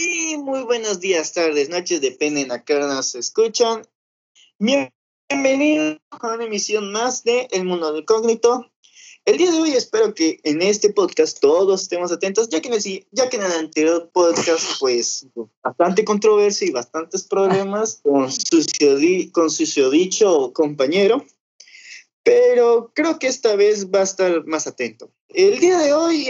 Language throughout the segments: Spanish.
Y muy buenos días, tardes, noches, dependen a qué hora nos escuchan. Bienvenidos a una emisión más de El Mundo del Cógnito. El día de hoy espero que en este podcast todos estemos atentos, ya que en el, ya que en el anterior podcast, pues, bastante controversia y bastantes problemas con su, con su dicho compañero, pero creo que esta vez va a estar más atento. El día de hoy,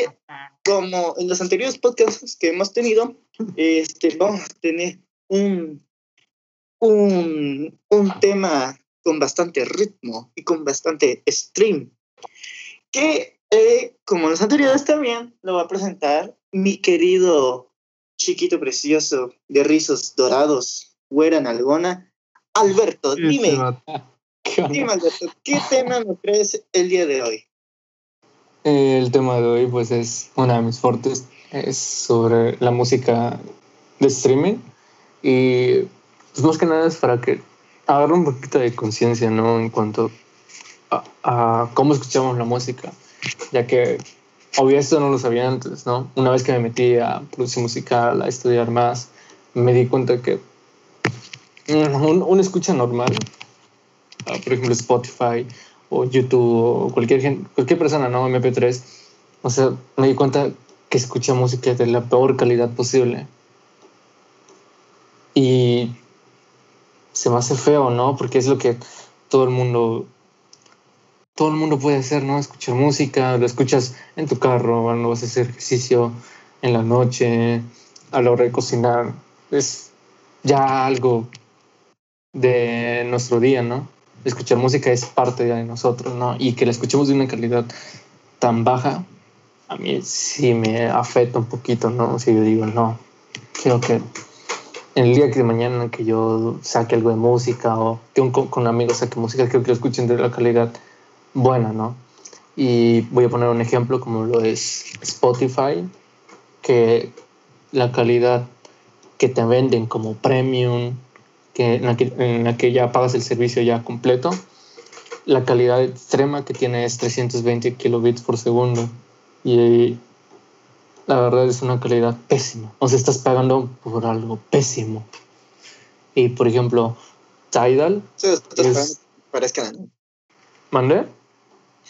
como en los anteriores podcasts que hemos tenido, este, vamos a tener un, un, un tema con bastante ritmo y con bastante stream que eh, como los anteriores también lo va a presentar mi querido chiquito precioso de rizos dorados, güera nalgona, Alberto. Dime, dime Alberto, ¿qué tema nos traes el día de hoy? El tema de hoy pues es una de mis fuertes, es sobre la música de streaming y pues más que nada es para que agarre un poquito de conciencia, ¿no? En cuanto a, cómo escuchamos la música, ya que obvio esto no lo sabía antes, ¿no? Una vez que me metí a producción musical, a estudiar más, me di cuenta que una escucha normal, ah, por ejemplo Spotify o YouTube o cualquier, cualquier persona, ¿no? MP3, o sea, me di cuenta que escucha música de la peor calidad posible. Y se me hace feo, ¿no? Porque es lo que todo el mundo todo el mundo puede hacer, ¿no? Escuchar música, lo escuchas en tu carro, cuando vas a hacer ejercicio en la noche, a la hora de cocinar. Es ya algo de nuestro día, ¿no? Escuchar música es parte de nosotros, ¿no? Y que la escuchemos de una calidad tan baja, a mí sí me afecta un poquito, ¿no? Si yo digo, no, quiero que el día que de mañana que yo saque algo de música o que un, con un amigo saque música, quiero que lo escuchen de la calidad buena, ¿no? Y voy a poner un ejemplo como lo es Spotify, que la calidad que te venden como premium, que en la que, ya pagas el servicio ya completo, la calidad extrema que tiene es 320 kilobits por segundo. Y la verdad es una calidad pésima. O sea, estás pagando por algo pésimo. Y por ejemplo, Tidal. Sí, estás pagando, ¿Mandé?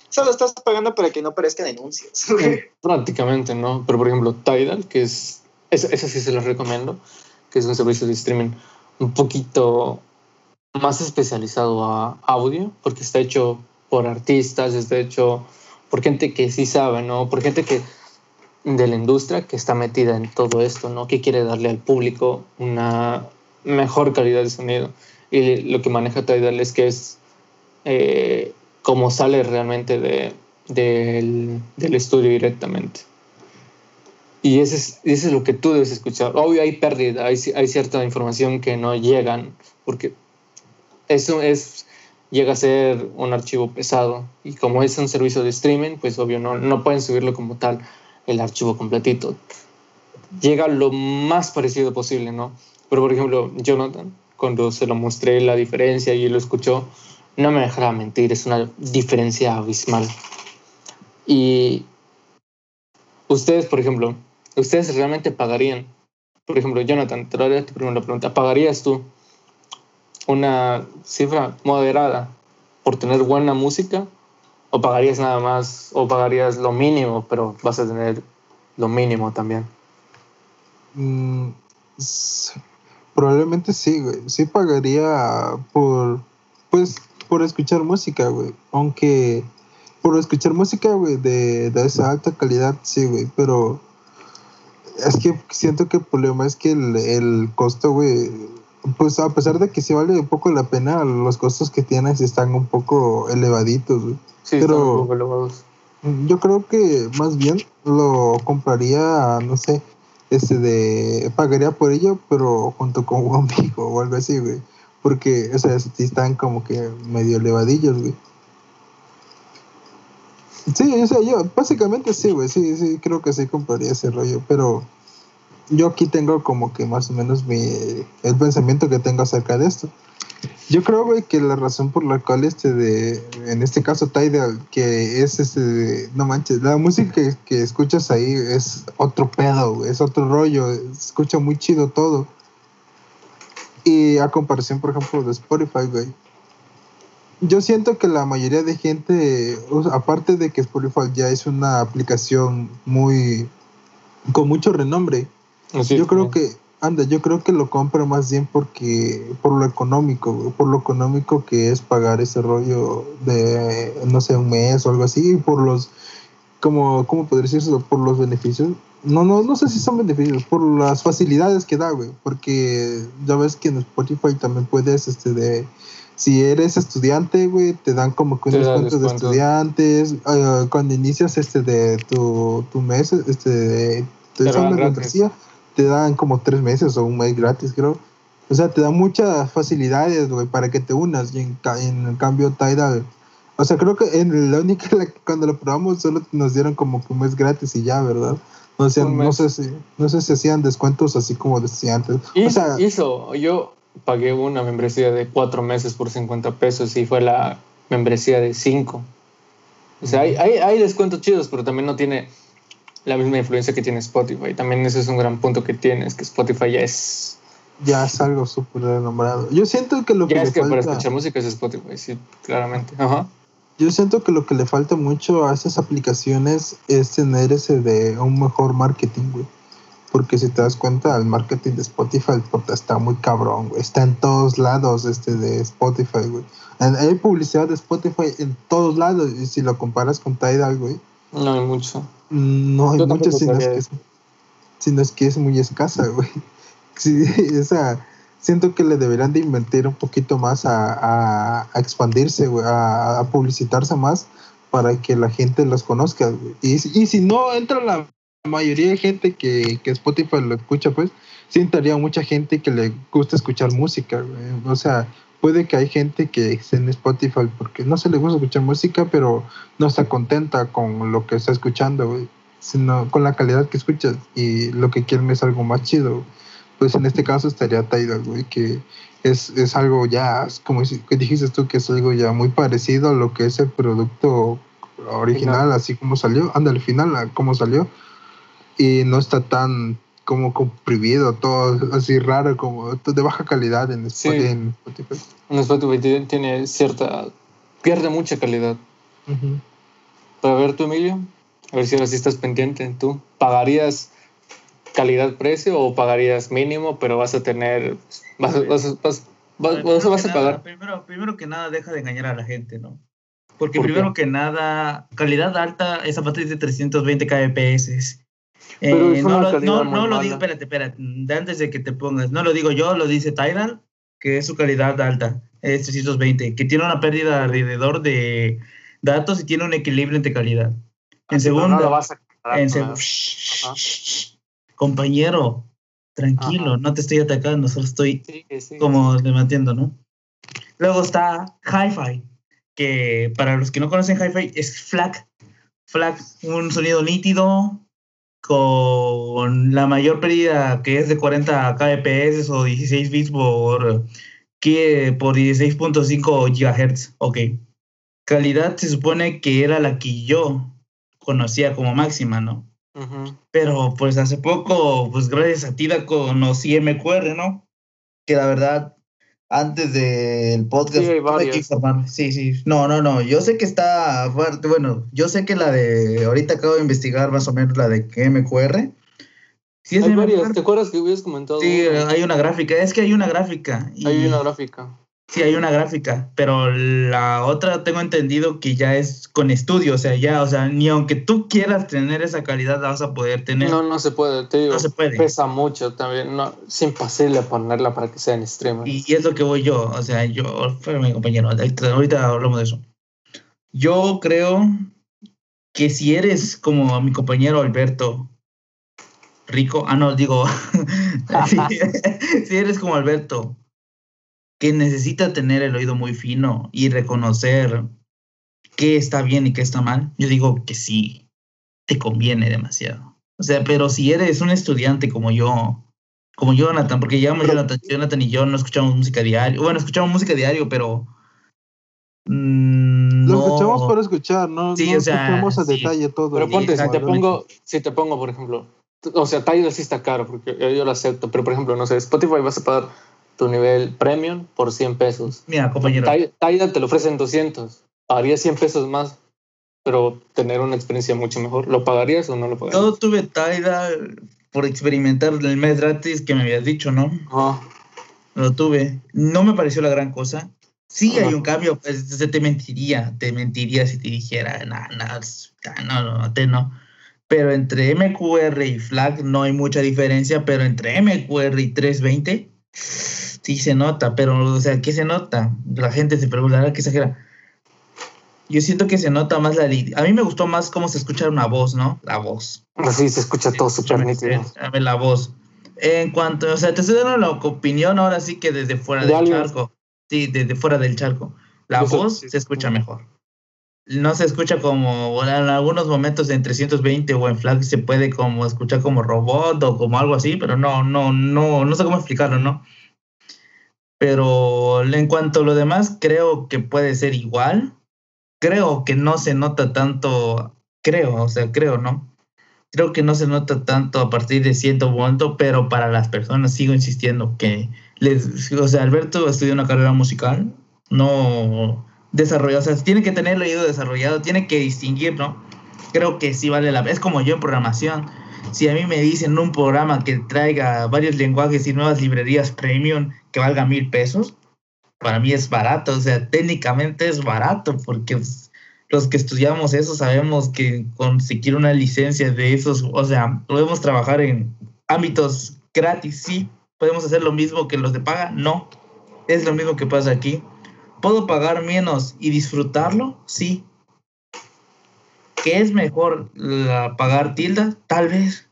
Solo estás pagando para que no parezcan anuncios. Prácticamente, ¿no? Pero por ejemplo, Tidal, que es, esa, sí se los recomiendo, que es un servicio de streaming un poquito más especializado a audio, porque está hecho por artistas, está hecho por gente que sí sabe, ¿no? Por gente que de la industria que está metida en todo esto, ¿no? Que quiere darle al público una mejor calidad de sonido. Y lo que maneja Tidal es que es eh, como sale realmente de, del, del, estudio directamente. Y ese es, ese es lo que tú debes escuchar. Obvio hay pérdida, hay, hay cierta información que no llegan, porque eso es, llega a ser un archivo pesado. Y como es un servicio de streaming, pues obvio no, no pueden subirlo como tal el archivo completito. Llega lo más parecido posible, ¿no? Pero por ejemplo, Jonathan, cuando se lo mostré la diferencia y lo escuchó, no me dejará mentir, es una diferencia abismal. Y ustedes, por ejemplo, ustedes realmente pagarían, por ejemplo, Jonathan, te lo haré primero la pregunta, ¿pagarías tú una cifra moderada por tener buena música? ¿O pagarías nada más, o pagarías lo mínimo, pero vas a tener lo mínimo también? Mm, probablemente sí, güey. Sí pagaría por, pues, por escuchar música, güey. Aunque por escuchar música, güey, de, de, esa alta calidad, sí, güey. Pero es que siento que el problema es que el, el costo, güey, pues a pesar de que sí vale un poco la pena, los costos que tienes están un poco elevaditos, güey. Sí, pero un poco elevados. Yo creo que más bien lo compraría, no sé, este de pagaría por ello, pero junto con un amigo o algo así, güey. Porque, o sea, sí están como que medio elevadillos, güey. Sí, o sea, yo básicamente sí, güey, sí, sí, creo que sí compraría ese rollo, pero yo aquí tengo como que más o menos mi, el pensamiento que tengo acerca de esto. Yo creo, güey, que la razón por la cual este de, en este caso Tidal, que es este no manches, la música que, que escuchas ahí es otro pedo, es otro rollo, escucha muy chido todo. Y a comparación, por ejemplo, de Spotify, güey. Yo siento que la mayoría de gente, aparte de que Spotify ya es una aplicación muy, con mucho renombre, Así yo es, creo que, anda, yo creo que lo compra más bien porque, por lo económico, por lo económico que es pagar ese rollo de, no sé, un mes o algo así, y por los, como, ¿cómo podría decirlo? Por los beneficios. No, no, no sé si son beneficios, por las facilidades que da, güey, porque ya ves que en Spotify también puedes, este, de, si eres estudiante, güey, te dan como que un descuento de estudiantes, eh, cuando inicias, este, de tu, tu mes, este, de, Te de esa membresía, te dan como tres meses o un mes gratis, creo. O sea, te dan muchas facilidades, güey, para que te unas. Y en, en cambio, Tidal, o sea, creo que en la única, la- cuando lo probamos, solo nos dieron como que un mes gratis y ya, ¿verdad? O sea, no sé, si, no sé si hacían descuentos así como decía antes. Y O sea, hizo, yo pagué una membresía de cuatro meses por 50 pesos y fue la membresía de cinco. O sea, hay, hay, hay descuentos chidos, pero también no tiene la misma influencia que tiene Spotify. También ese es un gran punto que tiene, es que Spotify ya es... ya es algo súper renombrado. Yo siento que lo que Ya le es que para falta... escuchar música es Spotify, sí, claramente. Ajá. Yo siento que lo que le falta mucho a estas aplicaciones es tener ese de un mejor marketing, güey. Porque si te das cuenta, el marketing de Spotify está muy cabrón, güey. Está en todos lados este de Spotify, güey. Hay publicidad de Spotify en todos lados. Y si lo comparas con Tidal, güey, No hay mucho. no hay Yo mucho, sino es, que es, sino es que es muy escasa, güey. Sí, sea, siento que le deberían de invertir un poquito más a, a, a expandirse, güey, a, a publicitarse más para que la gente los conozca. güey. Y, si- y si no entra la mayoría de gente que, que Spotify lo escucha, pues sí entraría mucha gente que le gusta escuchar música, güey. O sea, puede que hay gente que esté en Spotify porque no se le gusta escuchar música, pero no está contenta con lo que está escuchando, güey, sino con la calidad que escuchas y lo que quieren es algo más chido. güey. Pues en este caso estaría Tidal, güey, que es, es algo ya, como dijiste tú, que es algo ya muy parecido a lo que es el producto original, Final. así como salió, anda, al final, a cómo salió, y no está tan como comprimido, todo así raro, como de baja calidad en Sí. Spotify. en Spotify. En Spotify tiene- cierta... Pierde mucha calidad. Ujú. Para ver tú, Emilio, a ver si ahora sí estás pendiente. ¿Tú pagarías calidad-precio o pagarías mínimo, pero vas a tener... Vas, a- vas, a- vas, vas, Primero vas a- a nada, pagar... primero, primero que nada, deja de engañar a la gente, ¿no? Porque ¿Por qué? primero que nada, calidad alta es a partir de 320 kbps. Pero Eh, no lo, no, no lo digo, espérate, espérate, antes de que te pongas, no lo digo yo, lo dice Tidal, que es su calidad alta, es 320, que tiene una pérdida alrededor de datos y tiene un equilibrio entre calidad. En Pero segunda, no lo vas a comparar en con la- seg- Ajá. compañero, tranquilo, Ajá. no te estoy atacando, solo estoy Sí, sí, como debatiendo, ¿no? Luego está Hi-Fi, que para los que no conocen Hi-Fi es FLAC. FLAC, un sonido nítido con la mayor pérdida que es de 40 kbps o 16 bits por, que, por 16.5 GHz. Ok. Calidad se supone que era la que yo conocía como máxima, ¿no? Pero pues hace poco, pues gracias a Tida conocí MQR, ¿no? Que la verdad, antes del podcast, Sí, hay informarme. Sí, sí. No, no, no. Yo sé que está fuerte. Bueno, yo sé que la de. Ahorita acabo de investigar más o menos la de MQR. Sí, es Hay de varias. ¿Te acuerdas que hubieras comentado? Sí, hay una gráfica. Es que hay una gráfica. y- Hay una gráfica. Sí, hay una gráfica, pero la otra tengo entendido que ya es con estudio, o sea, ya, o sea, ni aunque tú quieras tener esa calidad la vas a poder tener. No, no se puede, te digo. No se puede. Pesa mucho también. No, es imposible ponerla para que sea en streamer. Y es lo que voy yo, o sea, yo, espérame compañero, ahorita ahorita hablamos de eso. Yo creo que si eres como mi compañero Alberto Rico, ah, no, digo, si, si eres como Alberto, que necesita tener el oído muy fino y reconocer qué está bien y qué está mal, yo digo que sí, te conviene demasiado. O sea, pero si eres un estudiante como yo, como Jonathan, porque llevamos Jonathan, Jonathan y yo no escuchamos música diario. Bueno, escuchamos música diario, pero. mm, Lo no- escuchamos por escuchar, no, Sí, no o sea, escuchamos a sí. detalle todo. Pero Sí, ponte, si te pongo, si te pongo, por ejemplo, o sea, Tidal sí está caro, porque yo, yo lo acepto, pero por ejemplo, no sé, Spotify vas a pagar tu nivel premium por 100 pesos. Mira, compañero. Ti- Tidal te lo ofrecen 200, pagarías 100 pesos más, pero tener una experiencia mucho mejor. ¿Lo pagarías o no lo pagarías? Yo tuve Tidal por experimentar el mes gratis que me habías dicho, ¿no? Lo tuve. No me pareció la gran cosa. Sí hay un cambio, pues te mentiría, te mentiría si te dijera, no, no, es- no, no, no, te no. Pero entre MQR y FLAG no hay mucha diferencia, pero entre MQR y 320 sí se nota, pero o sea, ¿qué se nota? La gente se preguntará qué exagera. Yo siento que se nota más la A mí me gustó más cómo se escucha una voz, ¿no? La voz. Así se escucha todo súper nítido. A ver, la voz. En cuanto, o sea, te estoy dando la opinión ahora sí que desde fuera De del alguien. charco. Sí, desde fuera del charco. La Eso voz sí. se escucha mejor. No se escucha como, bueno, en algunos momentos en 320 o en FLAG se puede como escuchar como robot o como algo así, pero no, no, no, no sé cómo explicarlo, ¿no? Pero en cuanto a lo demás, creo que puede ser igual. Creo que no se nota tanto, creo, o sea, creo, ¿no? creo que no se nota tanto a partir de cierto momento, pero para las personas sigo insistiendo que les, o sea, Alberto estudió una carrera musical, no desarrolló, o sea, tiene que tener el oído desarrollado, tiene que distinguir, ¿no? Creo que sí vale la pena, es como yo en programación. Si a mí me dicen un programa que traiga varios lenguajes y nuevas librerías premium que valga mil pesos, para mí es barato, o sea, técnicamente es barato, porque los que estudiamos eso sabemos que conseguir una licencia de esos, o sea, podemos trabajar en ámbitos gratis, sí. Podemos hacer lo mismo que los de paga, no. Es lo mismo que pasa aquí. ¿Puedo pagar menos y disfrutarlo? Sí. ¿Qué es mejor pagar tilda? Tal vez.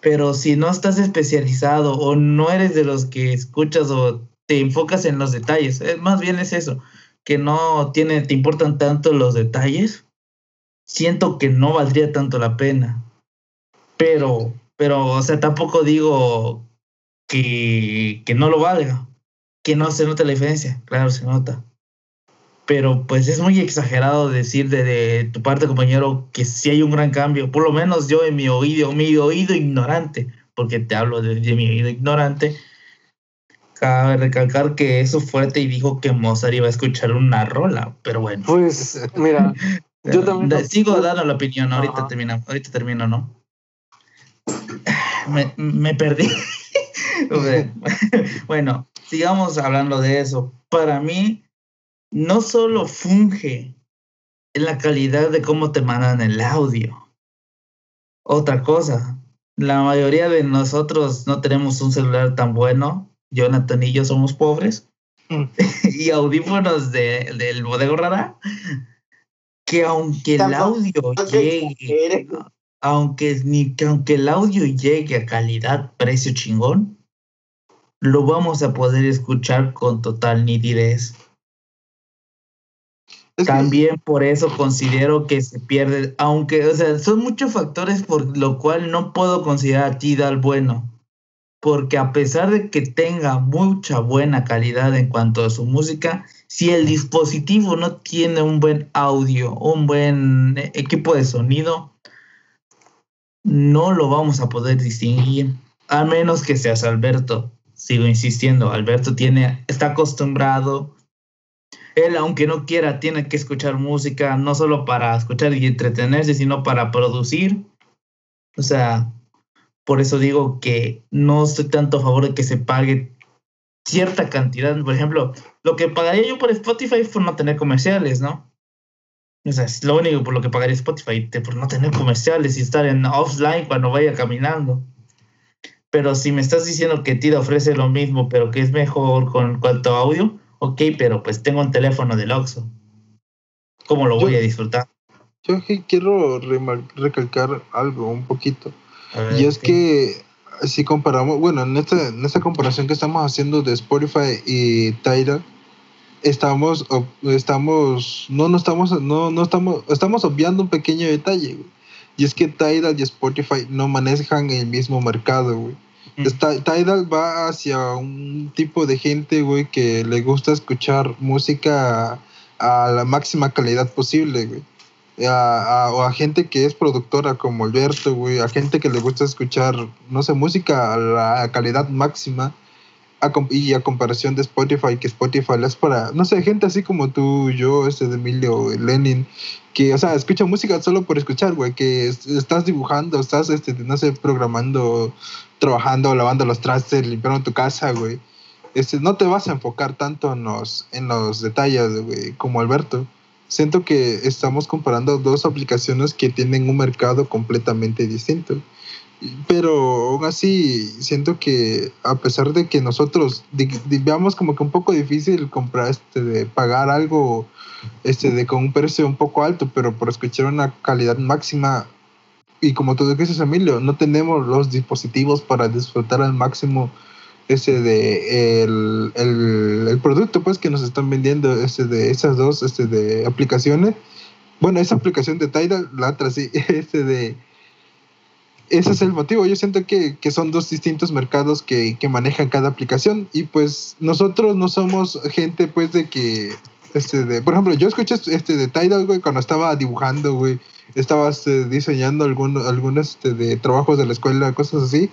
Pero si no estás especializado o no eres de los que escuchas o te enfocas en los detalles, es, más bien es eso que no tiene, te importan tanto los detalles, siento que no valdría tanto la pena. Pero, pero, o sea, tampoco digo que, que no lo valga, que no se note la diferencia, claro, se nota. Pero pues es muy exagerado decir de, de tu parte, compañero, que sí hay un gran cambio, por lo menos yo en mi oído, mi oído ignorante, porque te hablo de, de mi oído ignorante, Cabe recalcar que eso fuerte y dijo que Mozart iba a escuchar una rola, pero bueno. Pues, mira, yo también. Sigo dando la opinión, ahorita Ajá. termina, ahorita termino, ¿no? Me, me perdí. Bueno, sigamos hablando de eso. Para mí, no solo funge en la calidad de cómo te mandan el audio. Otra cosa, la mayoría de nosotros no tenemos un celular tan bueno. Jonathan y yo somos pobres. Mm. y audífonos de, del bodego rara. Que aunque el audio llegue, aunque, ni, que aunque el audio llegue a calidad, precio chingón, lo vamos a poder escuchar con total nitidez. También por eso considero que se pierde, aunque, o sea, son muchos factores por lo cual no puedo considerar a Tidal bueno. Porque a pesar de que tenga mucha buena calidad en cuanto a su música, si el dispositivo no tiene un buen audio, un buen equipo de sonido, no lo vamos a poder distinguir. A menos que seas Alberto. Sigo insistiendo, Alberto tiene, está acostumbrado él, aunque no quiera, tiene que escuchar música, no solo para escuchar y entretenerse, sino para producir. O sea, por eso digo que no estoy tanto a favor de que se pague cierta cantidad. Por ejemplo, lo que pagaría yo por Spotify por no tener comerciales, ¿no? O sea, es lo único por lo que pagaría Spotify, por no tener comerciales y estar en offline cuando vaya caminando. Pero si me estás diciendo que Tida ofrece lo mismo, pero que es mejor con cuanto a audio, ok, pero pues tengo un teléfono del Oxxo. ¿Cómo lo voy Yo- a disfrutar? Yo quiero recalcar algo un poquito. Ver, Y es que si comparamos, bueno, en esta, en esta comparación que estamos haciendo de Spotify y Tidal, estamos, estamos, no, no estamos, no, no estamos, estamos obviando un pequeño detalle, güey. Y es que Tidal y Spotify no manejan el mismo mercado, güey. Tidal va hacia un tipo de gente, güey, que le gusta escuchar música a, la máxima calidad posible, güey. A, a- o a gente que es productora como Alberto, güey, a gente que le gusta escuchar, no sé, música a la calidad máxima y a comparación de Spotify, que Spotify es para, no sé, gente así como tú, yo, este de Emilio, Lenin, que, o sea, escucha música solo por escuchar, güey, que es- estás dibujando, estás, este, no sé, programando, trabajando, lavando los trastes, limpiando tu casa, güey. Este, no te vas a enfocar tanto en los, en los detalles, güey, como Alberto. Siento que estamos comparando dos aplicaciones que tienen un mercado completamente distinto. Pero aún así, siento que a pesar de que nosotros veamos como que un poco difícil comprar, este, de pagar algo este, de con un precio un poco alto, pero por escuchar una calidad máxima, y como tú dices, Emilio, no tenemos los dispositivos para disfrutar al máximo ese de el, el, el producto pues que nos están vendiendo este de esas dos este de aplicaciones. Bueno esa aplicación de Tidal la otra sí este de ese es el motivo. Yo siento que, que son dos distintos mercados que, que manejan cada aplicación y pues nosotros no somos gente pues de que este de por ejemplo yo escuché este de Tidal güey cuando estaba dibujando güey estaba este, diseñando algunos algunos este, de trabajos de la escuela cosas así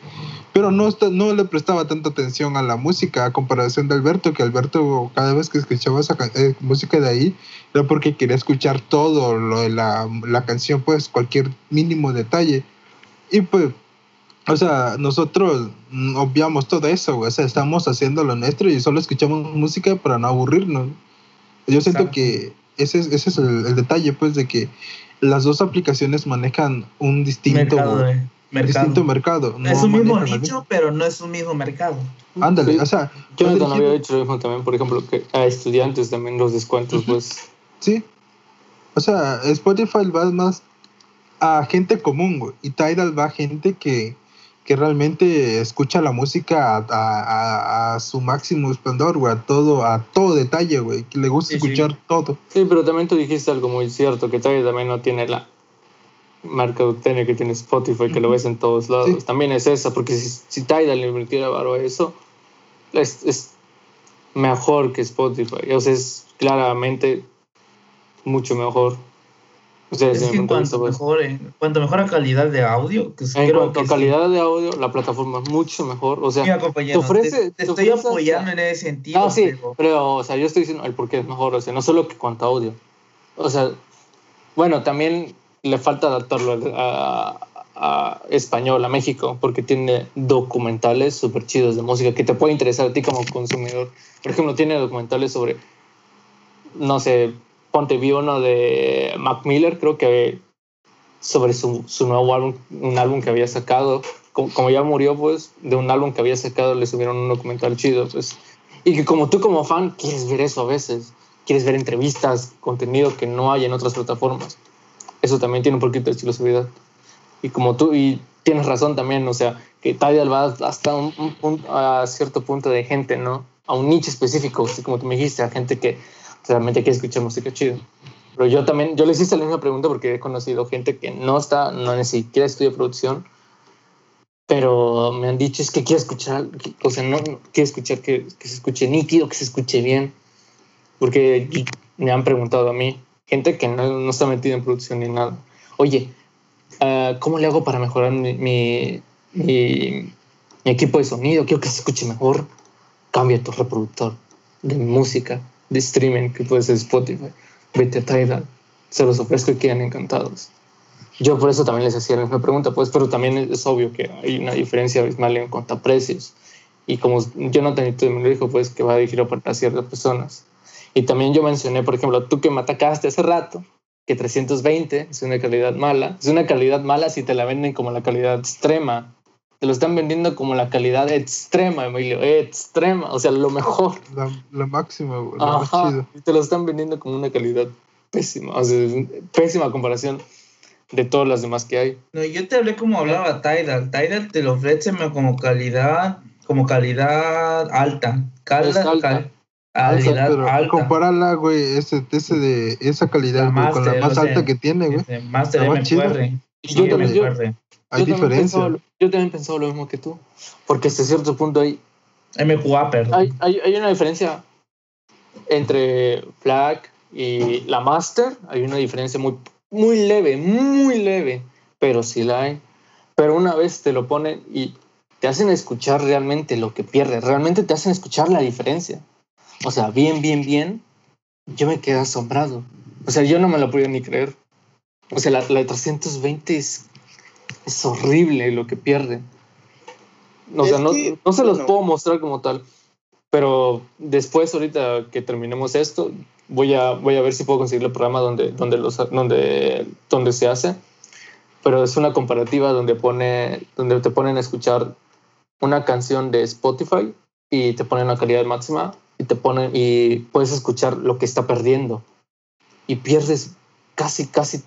pero no, no le prestaba tanta atención a la música a comparación de Alberto, que Alberto cada vez que escuchaba esa eh, música de ahí era porque quería escuchar todo lo de la, la canción, pues cualquier mínimo detalle. Y pues, o sea, nosotros obviamos todo eso, güey, o sea, estamos haciendo lo nuestro y solo escuchamos música para no aburrirnos. Yo siento que ese es, ese es el, el detalle, pues, de que las dos aplicaciones manejan un distinto mercado de mercado. distinto mercado. no es un mismo nicho, pero no es un mismo mercado. Ándale, Sí. o sea, Jonathan va había dirigido- dicho lo mismo también, por ejemplo, que a estudiantes también los descuentos, pues. sí. O sea, Spotify va más a gente común, güey, y Tidal va a gente que, que realmente escucha la música a, a- a- a su máximo esplendor, güey, a todo, a todo detalle, güey, que le gusta Sí, sí. escuchar todo. Sí, pero también tú dijiste algo muy cierto, que Tidal también no tiene la mercadotecnia que tiene Spotify, que lo ves en todos lados. Sí. También es esa, porque si, si Tidal le invirtiera varo a eso, es, es mejor que Spotify. O sea, es claramente mucho mejor. Sea, Es que en de vista, cuanto pues. mejore, cuanto mejora calidad de audio, que En creo cuanto que a sí. calidad de audio, la plataforma es mucho mejor. O sea, Mira, te ofrece- te, te te estoy ofrece apoyando en ese sentido. No, sí, pero- pero, o sea, yo estoy diciendo el por qué es mejor, o sea, no solo que cuanto a audio. O sea, bueno, también le falta adaptarlo a, a español, a México, porque tiene documentales súper chidos de música que te puede interesar a ti como consumidor. Por ejemplo, tiene documentales sobre, no sé, ponte vi uno de Mac Miller, creo que sobre su, su nuevo álbum, un álbum que había sacado. Como, como ya murió, pues, de un álbum que había sacado, le subieron un documental chido, pues. Y que como tú como fan quieres ver eso a veces. Quieres ver entrevistas, contenido que no hay en otras plataformas. Eso también tiene un poquito de exclusividad. Y como tú, y tienes razón también, o sea, que Tidal va hasta un, un punto, a cierto punto de gente, ¿no? A un nicho específico, así como tú me dijiste, a gente que realmente quiere escuchar música chido. Pero yo también, yo les hice la misma pregunta porque he conocido gente que no está, no ni siquiera estudia producción, pero me han dicho es que quiero escuchar, o sea, no, no, quiero escuchar que, que se escuche nítido, que se escuche bien, porque me han preguntado a mí, gente que no, no está metida en producción ni nada, oye, ah, ¿cómo le hago para mejorar mi, mi, mi- mi equipo de sonido? Quiero que se escuche mejor. Cambia tu reproductor de música, de streaming, que puede ser Spotify. Vete a Tidal. Se los ofrezco y quedan encantados. Yo por eso también les hacía la misma pregunta, pues, pero también es obvio que hay una diferencia abismal en cuanto a precios. Y como Jonathan me lo dijo, pues, que va dirigido para ciertas personas. Y también yo mencioné, por ejemplo, tú que me atacaste hace rato, que 320 es una calidad mala. Es una calidad mala si te la venden como la calidad extrema. Te lo están vendiendo como la calidad extrema, Emilio, extrema, o sea, lo mejor. La, la máxima, güey, lo más Ajá, chido. y te lo están vendiendo como una calidad pésima, o sea, pésima comparación de todas las demás que hay. No, yo te hablé como hablaba Tidal. Tidal te lo ofrece como calidad, como calidad alta. Calidad, Es alta. cal- Alta, calidad alta. güey, ese, ese de esa calidad, con la más sea, alta que tiene, güey. Master La más. MQR. Y yo también, yo-. Hay yo también diferencia. pensaba lo- yo también pensaba lo mismo que tú. Porque hasta cierto punto hay, MQA, perdón. hay, hay, hay una diferencia entre FLAC y la Master. Hay una diferencia muy, muy leve, muy leve, pero sí la hay. Pero una vez te lo ponen y te hacen escuchar realmente lo que pierdes, realmente te hacen escuchar la diferencia. O sea, bien, bien, bien, yo me quedé asombrado. O sea, yo no me lo podía ni creer. O sea, la, la de 320 es, es horrible lo que pierde. O sea, Es no, que, no se los bueno. puedo mostrar como tal. Pero después, ahorita que terminemos esto, voy a, voy a ver si puedo conseguir el programa donde, donde, los, donde, donde se hace. Pero es una comparativa donde, pone, donde te ponen a escuchar una canción de Spotify y te ponen una calidad máxima y te ponen y puedes escuchar lo que está perdiendo y pierdes casi casi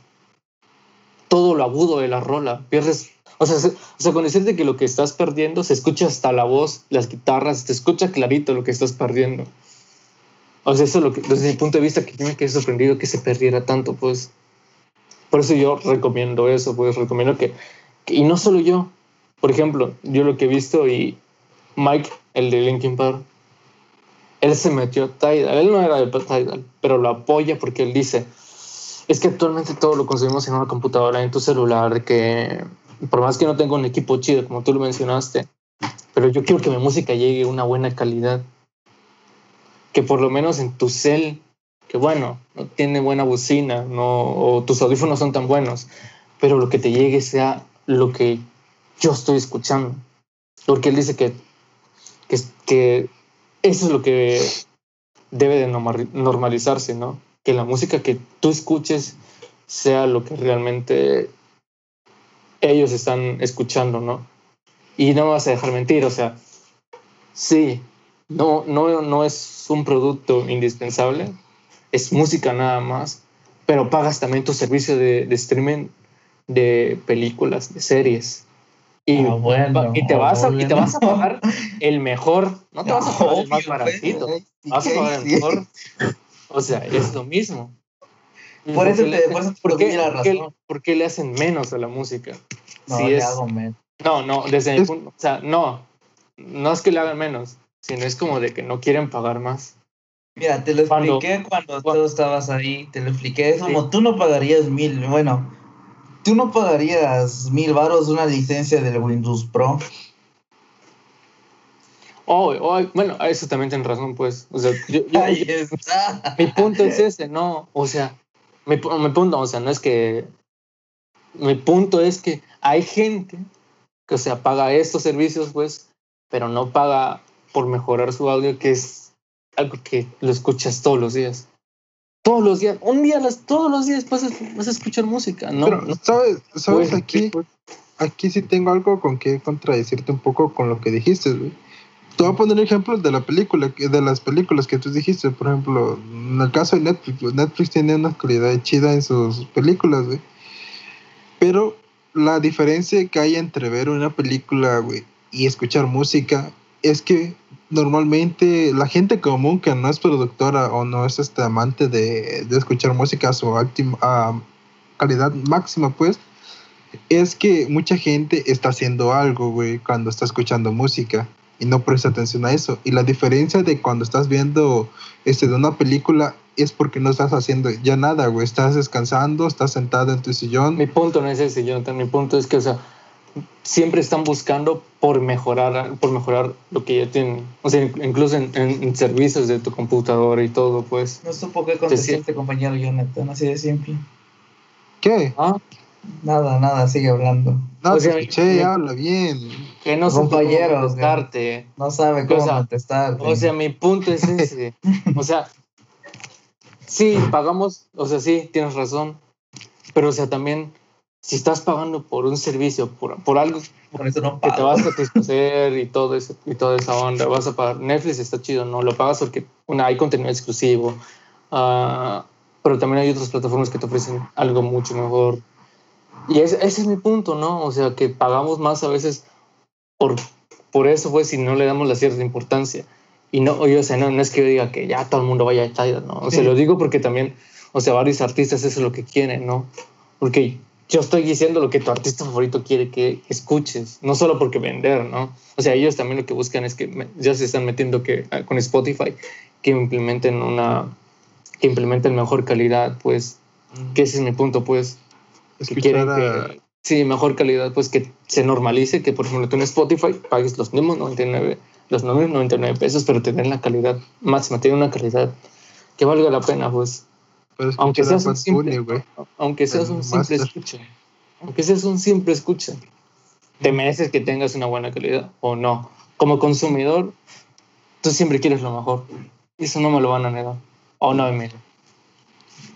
todo lo agudo de la rola. Pierdes o sea, se- o sea con decirte que lo que estás perdiendo se escucha hasta la voz las guitarras te escucha clarito lo que estás perdiendo. O sea eso es lo que desde mi punto de vista que me quedé sorprendido que se perdiera tanto pues. Por eso yo recomiendo eso pues recomiendo que, que- y no solo yo. Por ejemplo yo lo que he visto y Mike el de Linkin Park él se metió a Tidal. Él no era de Tidal, pero lo apoya porque él dice, es que actualmente todo lo consumimos en una computadora, en tu celular, que por más que no tenga un equipo chido, como tú lo mencionaste, pero yo quiero que mi música llegue a una buena calidad. Que por lo menos en tu cel, que bueno, no tiene buena bocina, no, o tus audífonos son tan buenos, pero lo que te llegue sea lo que yo estoy escuchando. Porque él dice que, que, que eso es lo que debe de normal- normalizarse, ¿no? Que la música que tú escuches sea lo que realmente ellos están escuchando, ¿no? Y no me vas a dejar mentir, o sea, sí, no, no, no es un producto indispensable, es música nada más, pero pagas también tu servicio de, de streaming de películas, de series. Y, Ah, bueno, y te vas a, y te vas a pagar el mejor, no te vas a pagar el más baratito, vas a ¿qué pagar el mejor. O sea, es lo mismo. Por eso ¿Por qué te- por eso te por qué- la por qué- razón. por qué le hacen menos a la música? No, Si le es- hago men. no, no, desde mi punto, o sea, no, no es que le hagan menos, sino es como de que no quieren pagar más. Mira, te lo Cuando- expliqué cuando, cuando- tú estabas ahí, te lo expliqué. Es como tú no pagarías mil, bueno, tú no pagarías mil varos una licencia del Windows Pro. Oh, oh, bueno, eso también tienes razón, pues. O sea, yo- yo- Ahí yo- está. mi punto es ese, no, o sea, mi, mi punto, o sea, no es que, mi punto es que hay gente que, o sea, paga estos servicios, pues, pero no paga por mejorar su audio, que es algo que lo escuchas todos los días. Todos los días, un día, las, todos los días vas a, vas a escuchar música, ¿no? Pero, no ¿sabes? ¿Sabes? puedes- Aquí, aquí sí tengo algo con que contradecirte un poco con lo que dijiste, güey. Te voy a poner ejemplos de la película, de las películas que tú dijiste. Por ejemplo, en el caso de Netflix, güey, Netflix tiene una calidad chida en sus películas, güey. Pero la diferencia que hay entre ver una película, güey, y escuchar música es que normalmente la gente común que no es productora o no es este amante de, de escuchar música a su óptima a calidad máxima, pues, es que mucha gente está haciendo algo, güey, cuando está escuchando música y no presta atención a eso. Y la diferencia de cuando estás viendo este, de una película es porque no estás haciendo ya nada, güey. Estás descansando, estás sentado en tu sillón. Mi punto no es ese, Jonathan. Mi punto es que, o sea, siempre están buscando por mejorar, por mejorar lo que ya tienen. O sea, incluso en, en- en servicios de tu computadora y todo, pues. No supo qué contestar este compañero Jonathan, así de simple. ¿Qué? Ah, Nada, nada, sigue hablando. No, O te sea, escuché, mi- habla bien. que no Compañeros, contestarte. No sabe cómo O sea, contestar. O sea, mi punto es ese. O sea, sí, pagamos, o sea, sí, tienes razón. Pero, o sea, también, si estás pagando por un servicio, por, por algo por eso no que te pago. va a satisfacer y todo eso y toda esa onda vas a pagar Netflix está chido no lo pagas porque una hay contenido exclusivo ah, pero también hay otras plataformas que te ofrecen algo mucho mejor y ese, ese es mi punto no o sea que pagamos más a veces por por eso pues si no le damos la cierta importancia. Y no o sea no, no es que yo diga que ya todo el mundo vaya a Tidal no o sea Sí. lo digo porque también o sea varios artistas eso es lo que quieren no porque yo estoy diciendo lo que tu artista favorito quiere que escuches, no solo porque vender, ¿no? O sea, ellos también lo que buscan es que ya se están metiendo que ah, con Spotify que implementen una que implementen mejor calidad, pues que ese es mi punto, pues que quieren que sí, mejor calidad, pues que se normalice que por ejemplo tú en Spotify pagues los mismos 99 los 99 pesos, pero tener la calidad máxima, tener una calidad que valga la pena, pues aunque seas un simple, aunque seas un simple escucha, aunque seas un simple escucha, te mereces que tengas una buena calidad o no. Como consumidor, tú siempre quieres lo mejor. Eso no me lo van a negar. O no, Emilio.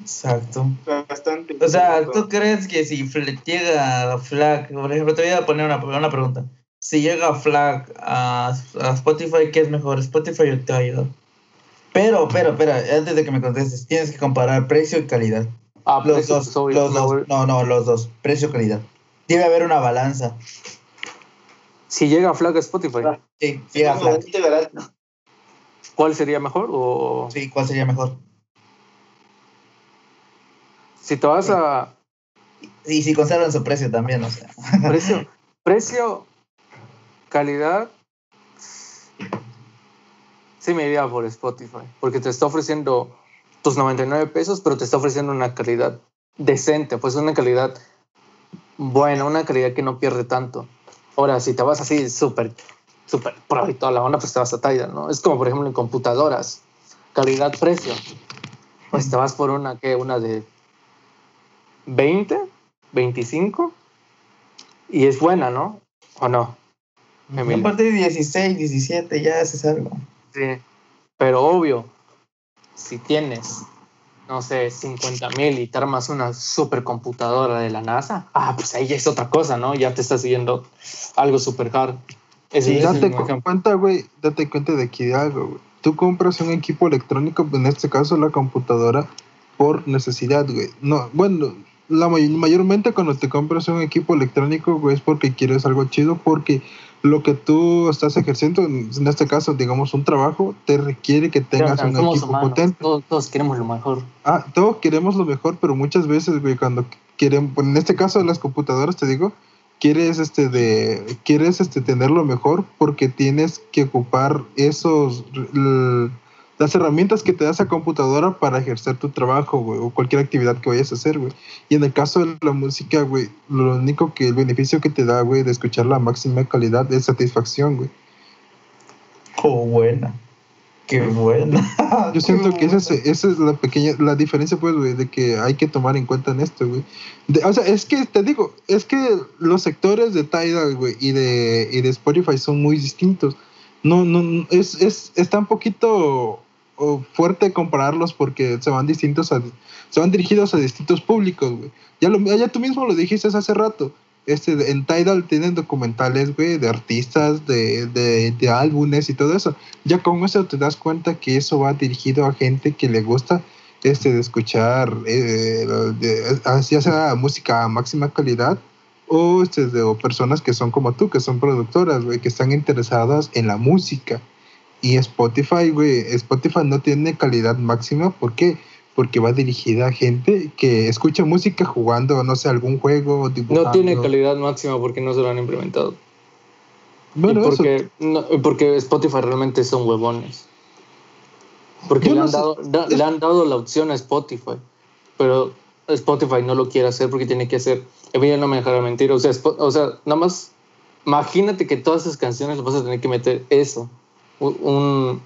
Exacto. Bastante. O sea, ¿tú crees que si llega Flag, por ejemplo, te voy a poner una, una pregunta. Si llega Flag a, a Spotify, ¿qué es mejor? ¿Spotify o Tidal? Pero, pero, pero, antes de que me contestes, tienes que comparar precio y calidad. Ah, los dos, los dos. No, no, los dos. Precio y calidad. Debe haber una balanza. Si llega a Flag a Spotify. Ah, sí, llega a Flag. ¿Cuál sería mejor? O... Sí, ¿cuál sería mejor? Si te vas a. Y si conservan su precio también, o sea. Precio, precio, calidad sí me iría por Spotify, porque te está ofreciendo tus 99 pesos, pero te está ofreciendo una calidad decente, pues una calidad buena, una calidad que no pierde tanto. Ahora, si te vas así súper, súper pro y toda la onda, pues te vas a Tidal, ¿no? Es como, por ejemplo, en computadoras, calidad-precio. Pues te vas por una que una de 20, 25, y es buena, ¿no? ¿O no? A partir de 16, 17 ya haces algo. Sí, pero obvio, si tienes, no sé, 50 mil y te armas una supercomputadora de la NASA, ah, pues ahí ya es otra cosa, ¿no? Ya te estás siguiendo algo super hard. sí, date cuenta, güey, date cuenta de aquí de algo, güey. Tú compras un equipo electrónico, en este caso la computadora, por necesidad, güey. No, bueno, la mayormente cuando te compras un equipo electrónico, güey, es porque quieres algo chido, porque lo que tú estás ejerciendo, en este caso, digamos, un trabajo, te requiere que tengas un equipo potente. Todos, queremos lo mejor. Ah, todos queremos lo mejor, pero muchas veces, güey, cuando quieren, en este caso de las computadoras, te digo, quieres este de quieres este tener lo mejor porque tienes que ocupar esos las herramientas que te da esa computadora para ejercer tu trabajo, güey, o cualquier actividad que vayas a hacer, güey. Y en el caso de la música, güey, lo único que el beneficio que te da, güey, de escuchar la máxima calidad es satisfacción, güey. Oh, buena. Qué buena. Yo siento que esa es, esa es, la pequeña, la diferencia, pues, güey, de que hay que tomar en cuenta en esto, güey. o sea, es que, te digo, es que los sectores de Tidal, güey, y de, y de Spotify son muy distintos. No, no, es, es, está un poquito fuerte compararlos porque se van distintos se van dirigidos a distintos públicos, güey. Ya, lo, tú mismo lo dijiste hace rato. Este, en Tidal tienen documentales, güey, de artistas, de, de, de, álbumes y todo eso. Ya con eso te das cuenta que eso va dirigido a gente que le gusta este, de escuchar, eh, ya sea música a máxima calidad o, este, de, o personas que son como tú, que son productoras, güey, que están interesadas en la música. Y Spotify, güey, Spotify no tiene calidad máxima. ¿Por qué? Porque va dirigida a gente que escucha música jugando, no sé, algún juego. Dibujando. No tiene calidad máxima porque no se lo han implementado. Bueno, porque, porque Spotify realmente son huevones. Porque le han, dado, le han dado la opción a Spotify, pero Spotify no lo quiere hacer porque tiene que hacer. Emilia no me dejará mentir. O sea, o sea, nada más imagínate que todas esas canciones vas a tener que meter eso un,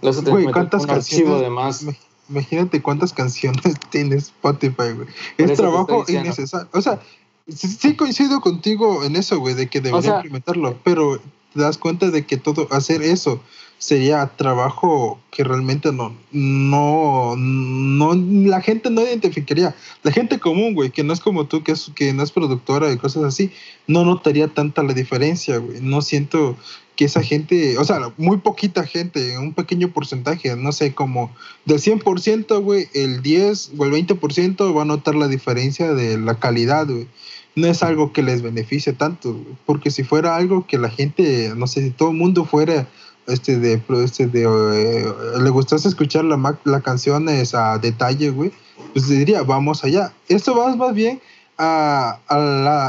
¿cuántas archivo de más. Imagínate cuántas canciones tiene Spotify, güey. Es trabajo innecesario. O sea, sí, coincido contigo en eso, güey, de que debería implementarlo, pero te das cuenta de que todo, hacer eso sería trabajo que realmente no, no, no, la gente no identificaría. La gente común, güey, que no es como tú, que, es, que no es productora y cosas así, no notaría tanta la diferencia, güey. No siento que esa gente, o sea, muy poquita gente, un pequeño porcentaje, no sé, como del 100%, güey, el 10 o el 20% va a notar la diferencia de la calidad, güey. No es algo que les beneficie tanto, porque si fuera algo que la gente, no sé, si todo el mundo fuera este de, este de eh, le gustase escuchar la, la canción a detalle, güey, pues diría, vamos allá. Esto va más bien a, a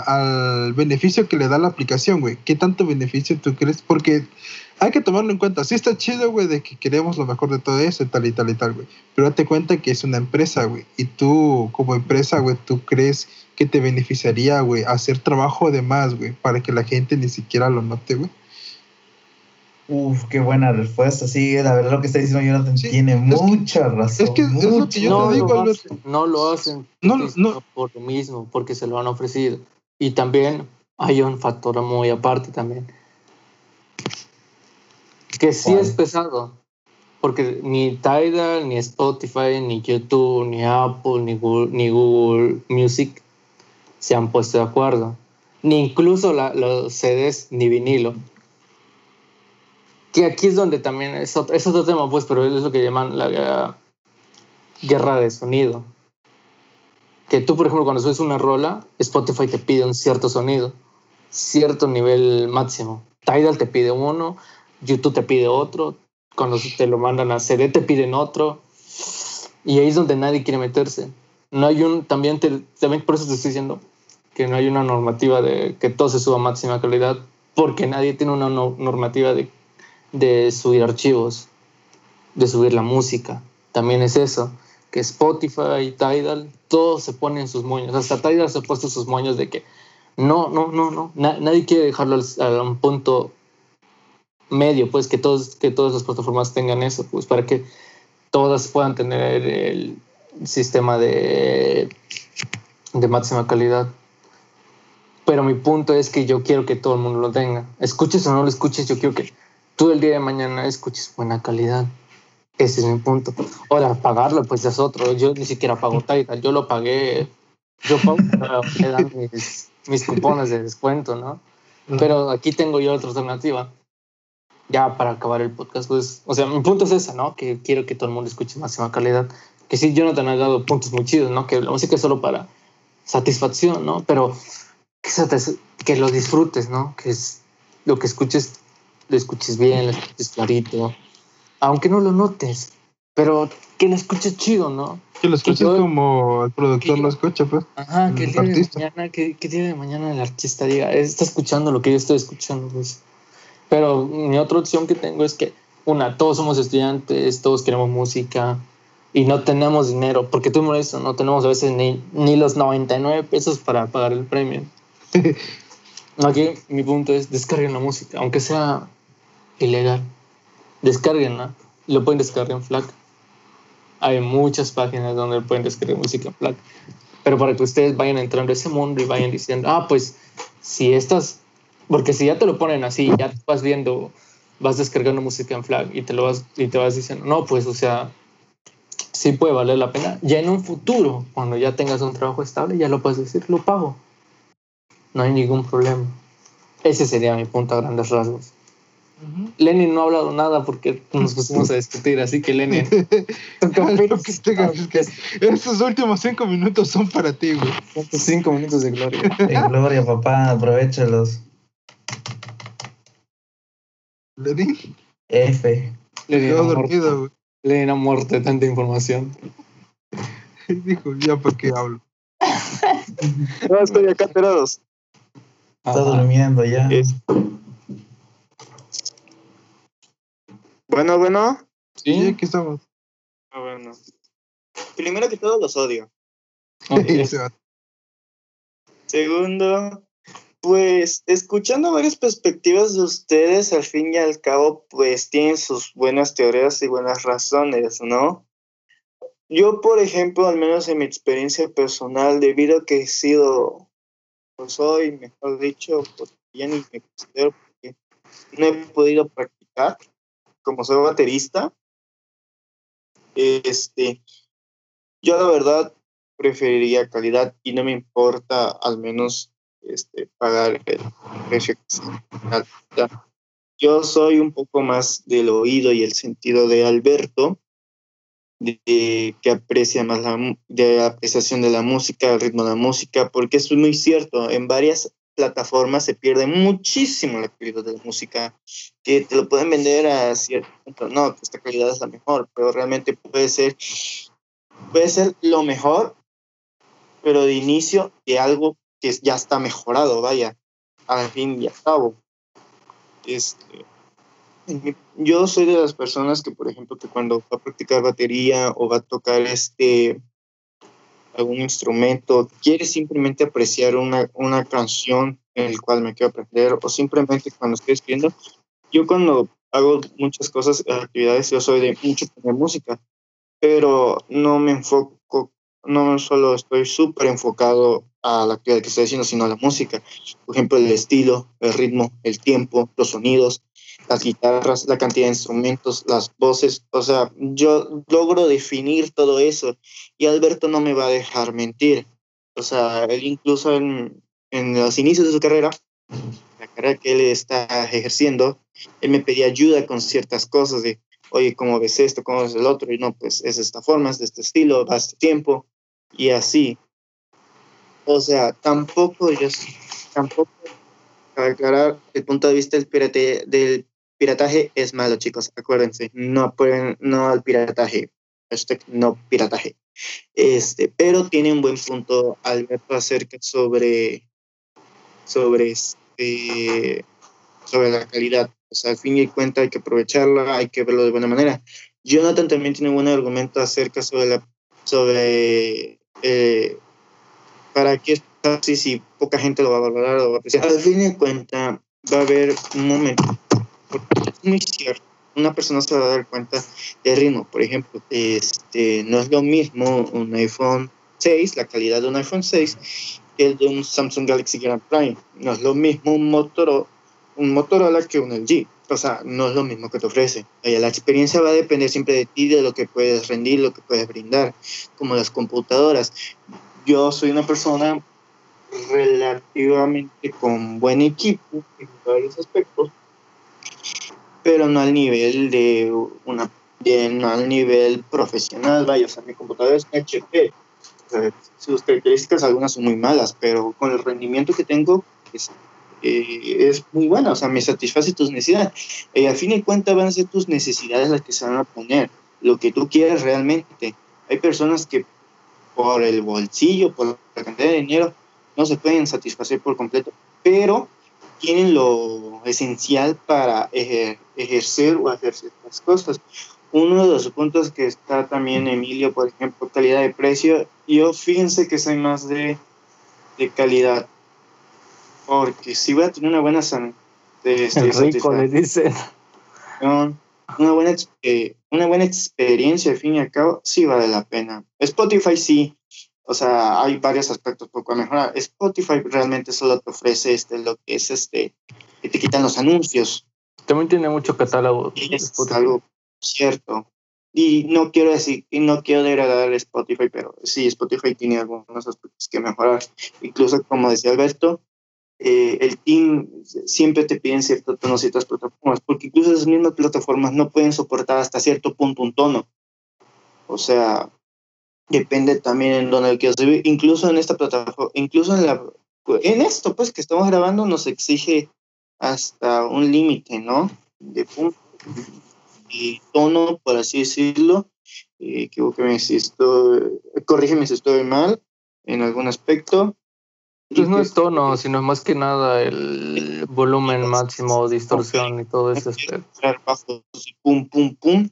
al beneficio que le da la aplicación, güey. ¿Qué tanto beneficio tú crees? Porque hay que tomarlo en cuenta. Sí está chido, güey, de que queremos lo mejor de todo eso y tal y tal y tal, güey. Pero date cuenta que es una empresa, güey. Y tú, como empresa, güey, tú crees que te beneficiaría, güey, hacer trabajo de más, güey, para que la gente ni siquiera lo note, güey. Uf, qué buena respuesta. Sí, la verdad lo que está diciendo Jonathan Sí, tiene que- mucha razón. es que es lo que yo no, te digo, lo hacen, no lo hacen No, no. por lo mismo, porque se lo han ofrecido. Y también hay un factor muy aparte también. Que sí ¿Cuál? es pesado. Porque ni Tidal, ni Spotify, ni YouTube, ni Apple, ni Google, ni Google Music se han puesto de acuerdo. Ni incluso la- los CDs, ni vinilo. Que aquí es donde también es otro, es otro tema, pues, pero es lo que llaman la guerra- de sonido. Que tú, por ejemplo, cuando subes una rola, Spotify te pide un cierto sonido, cierto nivel máximo. Tidal te pide uno, YouTube te pide otro, cuando te lo mandan a CD te piden otro. Y ahí es donde nadie quiere meterse. No hay un, también, también por eso te estoy diciendo que no hay una normativa de que todo se suba a máxima calidad, porque nadie tiene una no- normativa de, de subir archivos, de subir la música. También es eso, que Spotify, Tidal, todos se ponen sus moños. Hasta Tidal se ha puesto sus moños de que no, no, no, no, na- nadie quiere dejarlo a un punto medio, pues que todos, que todas las plataformas tengan eso, pues para que todas puedan tener el sistema de, de máxima calidad. Pero mi punto es que yo quiero que todo el mundo lo tenga. Escuches o no lo escuches, yo quiero que tú el día de mañana escuches buena calidad. Ese es mi punto. Ahora, pagarlo, pues es otro. Yo ni siquiera pago Tidal. Yo lo pagué. Yo pago para me dan mis, mis cupones de descuento, ¿no? Pero aquí tengo yo otra alternativa. Ya para acabar el podcast, pues, o sea, mi punto es ese, ¿no? Que quiero que todo el mundo escuche máxima calidad. Que sí, Jonathan ha dado puntos muy chidos, ¿no? Que la música es solo para satisfacción, ¿no? Pero que, que lo disfrutes, ¿no? Que es lo que escuches, lo escuches bien, lo escuches clarito. Aunque no lo notes, pero que lo escuches chido, ¿no? Que lo escuches yo- como el productor que- lo escucha, pues. Ajá, que el día de mañana, que, que día de mañana el artista diga, está escuchando lo que yo estoy escuchando, pues. Pero mi otra opción que tengo es que, una, todos somos estudiantes, todos queremos música y no tenemos dinero, porque tú me eso, no tenemos a veces ni, ni los 99 pesos para pagar el premio. Aquí mi punto es, descarguen la música, aunque sea ilegal. Descarguenla, lo pueden descargar en FLAC. Hay muchas páginas donde pueden descargar música en FLAC. Pero para que ustedes vayan entrando a ese mundo y vayan diciendo, ah, pues si estas, porque si ya te lo ponen así, ya vas viendo, vas descargando música en FLAC y te lo vas y te vas diciendo, no, pues o sea, sí puede valer la pena. Ya en un futuro, cuando ya tengas un trabajo estable, ya lo puedes decir, lo pago. No hay ningún problema. Ese sería mi punto a grandes rasgos. Lenin no ha hablado nada porque nos pusimos a discutir, así que Lenin. Estos últimos cinco minutos son para ti, güey. Estos cinco minutos de gloria. En gloria, papá, aprovechalos. Lenin F. Lenin ha dormido, güey. Lenin ha muerto de tanta información. Dijo, ya para qué hablo. No, estoy acá enterados. Está durmiendo ya. Es- Bueno, bueno. Sí, Sí, aquí estamos. Ah, bueno. Primero que todo, los odio. Segundo, pues escuchando varias perspectivas de ustedes, al fin y al cabo, pues tienen sus buenas teorías y buenas razones, ¿no? Yo, por ejemplo, al menos en mi experiencia personal, debido a que he sido, pues soy, mejor dicho, pues ya ni me considero porque no he podido practicar, como soy baterista, este, yo la verdad preferiría calidad y no me importa al menos este, pagar el precio que. Yo soy un poco más del oído y el sentido de Alberto, de, de que aprecia más la, de la apreciación de la música, el ritmo de la música, porque es muy cierto. En varias plataformas se pierde muchísimo la calidad de la música, que te lo pueden vender a cierto punto. No, que esta calidad es la mejor, pero realmente puede ser, puede ser lo mejor, pero de inicio de algo que ya está mejorado, vaya, al fin y al cabo. Este, yo soy de las personas que, por ejemplo, que cuando va a practicar batería o va a tocar este algún instrumento, quiere simplemente apreciar una, una canción en el cual me quiero aprender o simplemente cuando estoy escribiendo, yo cuando hago muchas cosas, actividades, yo soy de mucho poner música, pero no me enfoco, no solo estoy súper enfocado a la actividad que estoy haciendo, sino a la música. Por ejemplo, el estilo, el ritmo, el tiempo, los sonidos, las guitarras, la cantidad de instrumentos, las voces. O sea, yo logro definir todo eso y Alberto no me va a dejar mentir. O sea, él incluso en, en los inicios de su carrera, la carrera que él está ejerciendo, él me pedía ayuda con ciertas cosas de, oye, ¿cómo ves esto? ¿Cómo ves el otro? Y no, pues es esta forma, es de este estilo, va este tiempo y así. O sea, tampoco yo, tampoco, aclarar, el punto de vista del, pirate, del pirataje es malo, chicos, acuérdense, no pueden, no al pirataje, hashtag no pirataje. Este, pero tiene un buen punto Alberto acerca sobre, sobre, este, sobre la calidad. O sea, al fin y cuenta hay que aprovecharla, hay que verlo de buena manera. Jonathan también tiene un buen argumento acerca sobre la, sobre eh, para qué si poca gente lo va a valorar o va a apreciar. Al fin y cuenta va a haber un momento, porque es muy cierto, una persona se va a dar cuenta del ritmo. Por ejemplo, este, no es lo mismo un iPhone 6, la calidad de un iPhone 6, que el de un Samsung Galaxy Grand Prime. No es lo mismo un Motorola, un Motorola que un LG. O sea, no es lo mismo que te ofrece. La experiencia va a depender siempre de ti, de lo que puedes rendir, lo que puedes brindar, como las computadoras. Yo soy una persona relativamente con buen equipo en varios aspectos, pero no al nivel de una no al nivel profesional, vaya, o sea, mi computadora es HP. sus características algunas son muy malas, pero con el rendimiento que tengo es, eh, es muy buena, o sea, me satisface tus necesidades. Y al fin y cuentas van a ser tus necesidades las que se van a poner, lo que tú quieres realmente. Hay personas que por el bolsillo, por la cantidad de dinero, no se pueden satisfacer por completo, pero tienen lo esencial para ejercer o hacer ciertas cosas. Uno de los puntos que está también Emilio, por ejemplo, calidad de precio, yo fíjense que soy más de, de calidad, porque si voy a tener una buena de, este, rico le una buena, eh, una buena experiencia al fin y al cabo sí vale la pena. Spotify sí, o sea, hay varios aspectos por mejorar. Spotify realmente solo te ofrece este, lo que es este, que te quitan los anuncios. También tiene mucho catálogo. es algo cierto. Y no quiero decir, y no quiero degradar Spotify, pero sí, Spotify tiene algunos aspectos que mejorar. Incluso, como decía Alberto, eh, el team siempre te piden cierto tono, ciertas plataformas, porque incluso esas mismas plataformas no pueden soportar hasta cierto punto un tono. O sea, depende también en donde quieras vivir. Incluso en esta plataforma, incluso en la en esto pues que estamos grabando nos exige hasta un límite, ¿no? De punto y tono, por así decirlo. Eh, equivóqueme si estoy, corrígeme si estoy mal en algún aspecto. Pues no es tono, sino más que nada el volumen máximo, distorsión y todo ese aspecto. Pum, pum, pum.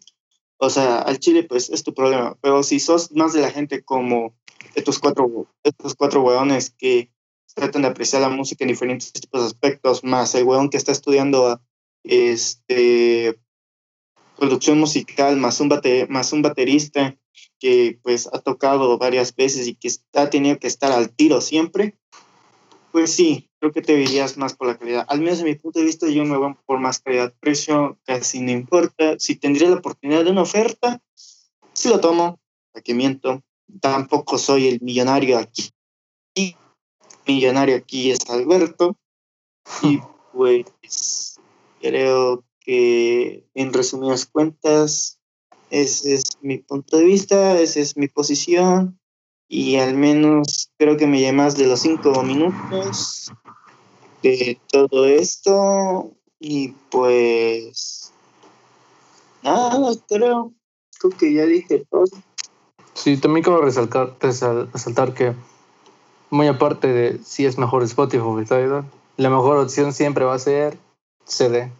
O sea, al chile, pues es tu problema. Pero si sos más de la gente como estos cuatro, estos cuatro hueones que tratan de apreciar la música en diferentes tipos de aspectos, más el hueón que está estudiando este, producción musical, más un, más un baterista que pues ha tocado varias veces y que ha tenido que estar al tiro siempre, pues sí, creo que te verías más por la calidad. Al menos en mi punto de vista, yo me voy por más calidad-precio, casi no importa. Si tendría la oportunidad de una oferta, sí lo tomo, aquí miento. Tampoco soy el millonario aquí. Y millonario aquí es Alberto. Y pues creo que en resumidas cuentas, ese es mi punto de vista, esa es mi posición y al menos creo que me llevas de los cinco minutos de todo esto y pues nada, creo, creo que ya dije todo. Sí, también quiero resaltar, resaltar que muy aparte de si es mejor Spotify o la mejor opción siempre va a ser CD.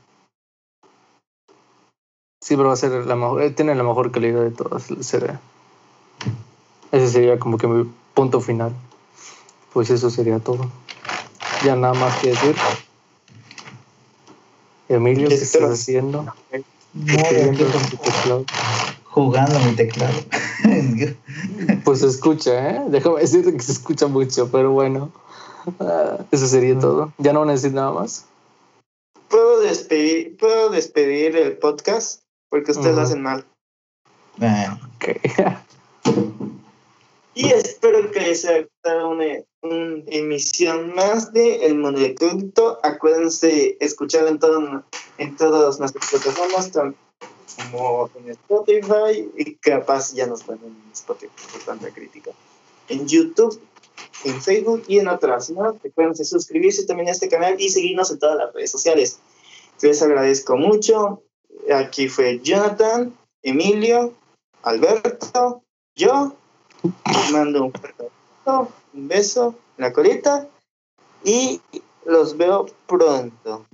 Siempre va a ser la mejor, eh, tiene la mejor calidad de todas CD. Ese sería como que mi punto final. Pues eso sería todo. Ya nada más que decir. Emilio, ¿qué estás haciendo? Escribiendo con tu teclado. Jugando mi teclado. Pues se escucha, ¿eh? Déjame decirte que se escucha mucho, pero bueno. Ah, eso sería todo. ¿Ya no van a decir nada más? ¿Puedo despedir, ¿puedo despedir el podcast? Porque ustedes lo hacen mal. Ah, Ok. Y espero que les haya gustado una, emisión más de El Mundo de Cógnito. Acuérdense escuchar en, todo, en todas nuestras plataformas, como en Spotify, y capaz ya nos ponen en Spotify por tanta crítica. En YouTube, en Facebook y en otras, ¿no? Recuerden suscribirse también a este canal y seguirnos en todas las redes sociales. Les agradezco mucho. Aquí fue Jonathan, Emilio, Alberto, yo. Mando un abrazo, un beso la colita y los veo pronto.